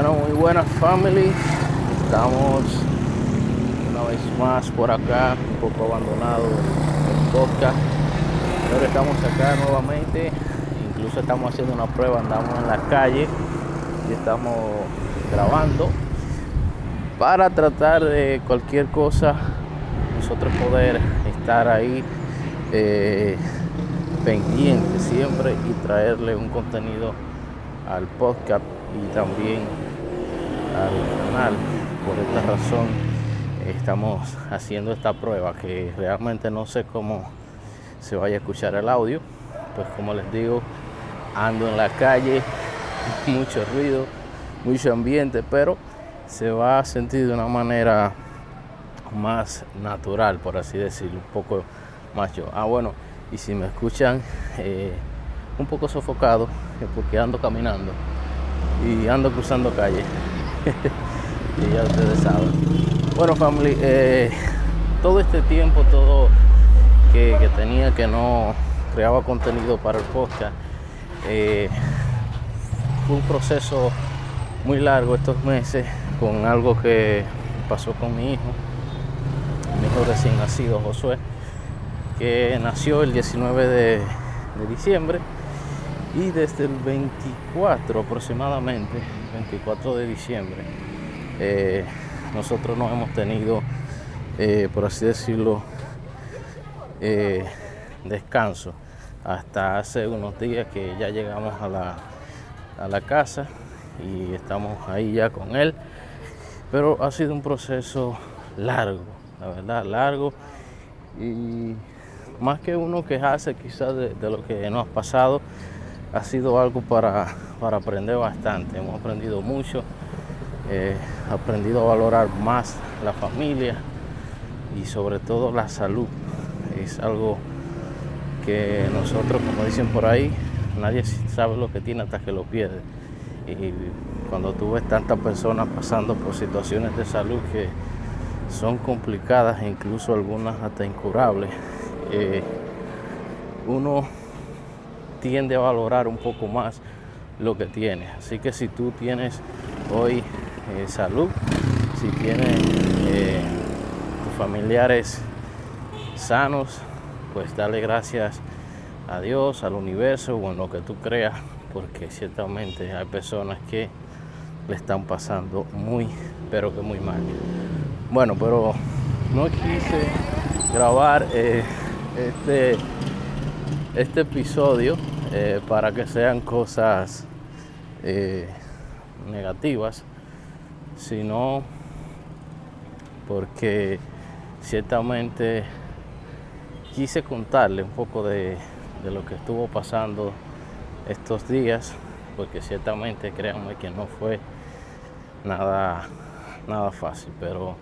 Bueno, muy buenas family. Estamos una vez más por acá, un poco abandonado el podcast. Pero estamos acá nuevamente. Incluso estamos haciendo una prueba, andamos en la calle y estamos grabando para tratar de cualquier cosa nosotros poder estar ahí eh, pendiente siempre y traerle un contenido al podcast y también al canal. Por esta razón estamos haciendo esta prueba que realmente no sé cómo se vaya a escuchar el audio. Pues como les digo, ando en la calle, mucho ruido, mucho ambiente, pero se va a sentir de una manera más natural, por así decirlo, un poco más yo. Ah, bueno, y si me escuchan eh, un poco sofocado, porque ando caminando y ando cruzando calle. y ya ustedes saben. Bueno, family, eh, todo este tiempo, todo que, tenía que no creaba contenido para el podcast, eh, fue un proceso muy largo estos meses con algo que pasó con mi hijo, mi hijo recién nacido, Josué, que nació el 19 de, de diciembre y desde el 24 aproximadamente, 24 de diciembre, eh, nosotros no hemos tenido, eh, por así decirlo, eh, descanso hasta hace unos días que ya llegamos a la, a la casa y estamos ahí ya con él. Pero ha sido un proceso largo, la verdad, largo y más que uno quejarse quizás de, de lo que nos ha pasado, ha sido algo para, aprender bastante. Hemos aprendido mucho, eh, aprendido a valorar más la familia y sobre todo la salud. Es algo que nosotros, como dicen por ahí, nadie sabe lo que tiene hasta que lo pierde. Y cuando tú ves tantas personas pasando por situaciones de salud que son complicadas incluso algunas hasta incurables, eh, uno tiende a valorar un poco más lo que tiene. Así que si tú tienes hoy eh, salud, si tienes eh, tus familiares sanos, pues dale gracias a Dios, al universo o en lo que tú creas, porque ciertamente hay personas que le están pasando muy, pero que muy mal. Bueno, pero no quise grabar eh, este este episodio eh, para que sean cosas eh, negativas, sino porque ciertamente quise contarle un poco de, lo que estuvo pasando estos días, porque ciertamente créanme que no fue nada, nada fácil, pero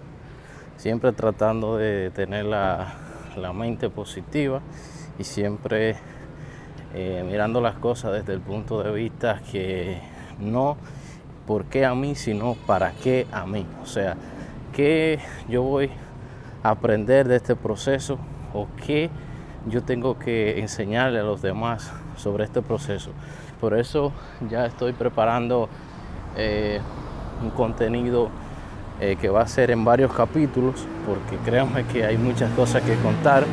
siempre tratando de tener la, la mente positiva y siempre eh, mirando las cosas desde el punto de vista que no por qué a mí, sino para qué a mí. O sea, qué yo voy a aprender de este proceso o qué yo tengo que enseñarle a los demás sobre este proceso. Por eso ya estoy preparando eh, un contenido eh, que va a ser en varios capítulos, porque créanme que hay muchas cosas que contar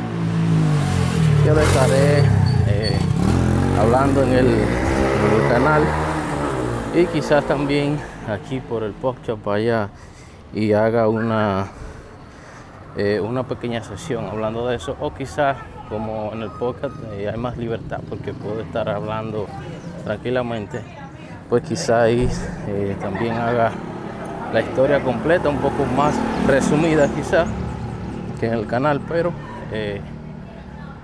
yo les estaré eh, hablando en el, canal. Y quizás también aquí por el podcast vaya y haga una eh, una pequeña sesión hablando de eso. O quizás como en el podcast eh, hay más libertad porque puedo estar hablando tranquilamente pues quizás también haga la historia completa un poco más resumida quizás que en el canal pero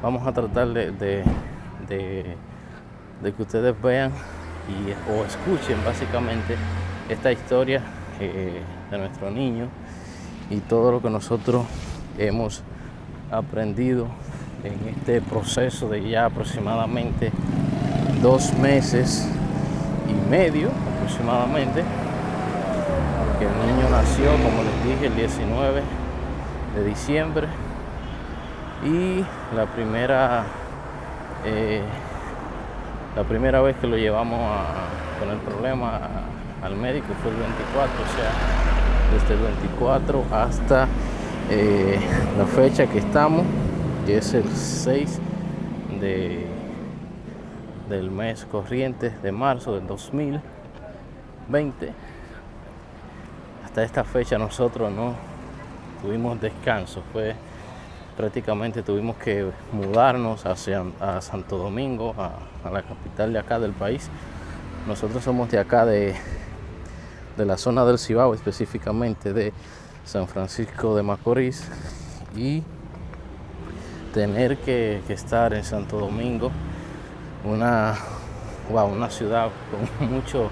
vamos a tratar de, que ustedes vean y, o escuchen básicamente esta historia eh, de nuestro niño y todo lo que nosotros hemos aprendido en este proceso de ya aproximadamente dos meses y medio aproximadamente que el niño nació como les dije el 19 de diciembre y la primera eh, la primera vez que lo llevamos con el problema al médico fue el 24, o sea, desde el 24 hasta eh, la fecha que estamos, que es el 6 de, del mes corriente de marzo del 2020. Hasta esta fecha nosotros no tuvimos descanso, fue prácticamente tuvimos que mudarnos hacia Santo Domingo, a, la capital de acá del país. Nosotros somos de acá de, de la zona del Cibao, específicamente de San Francisco de Macorís, y tener que, estar en Santo Domingo, una, una ciudad con mucho,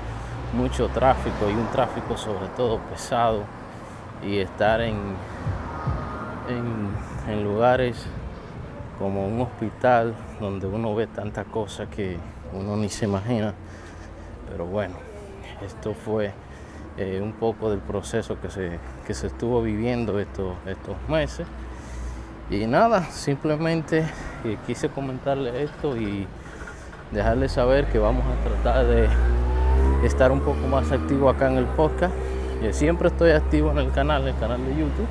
mucho tráfico y un tráfico sobre todo pesado, y estar en, en en lugares como un hospital donde uno ve tantas cosas que uno ni se imagina. Pero bueno, esto fue eh, un poco del proceso que se, que se estuvo viviendo estos, estos meses. Y nada, simplemente eh, quise comentarle esto y dejarle saber que vamos a tratar de estar un poco más activo acá en el podcast. Yo siempre estoy activo en el canal, el canal de YouTube,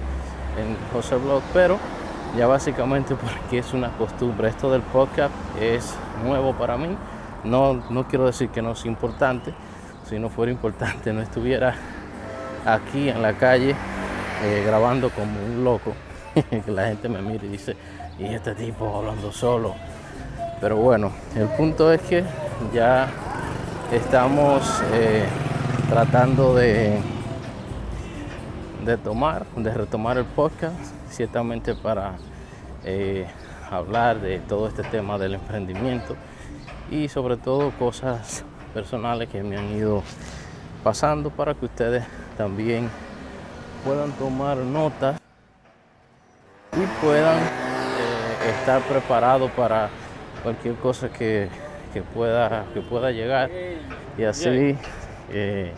en José Blog, pero ya básicamente porque es una costumbre. Esto del podcast es nuevo para mí. No, no quiero decir que no es importante. Si no fuera importante, no estuviera aquí en la calle eh, grabando como un loco. que la gente me mire y dice, y este tipo hablando solo. Pero bueno, el punto es que ya estamos eh, tratando de, de tomar, de retomar el podcast ciertamente para eh, hablar de todo este tema del emprendimiento y sobre todo cosas personales que me han ido pasando para que ustedes también puedan tomar notas y puedan eh, estar preparados para cualquier cosa que, pueda, que pueda llegar. Y así eh,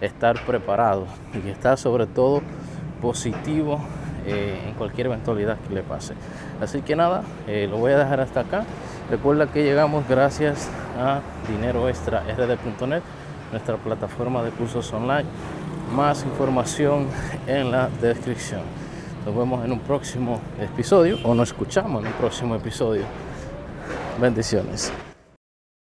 estar preparados y estar sobre todo positivo eh, en cualquier eventualidad que le pase. Así que nada, eh, lo voy a dejar hasta acá. Recuerda que llegamos gracias a Dinero Extra rd.net, nuestra plataforma de cursos online. Más información en la descripción. Nos vemos en un próximo episodio o nos escuchamos en un próximo episodio. Bendiciones.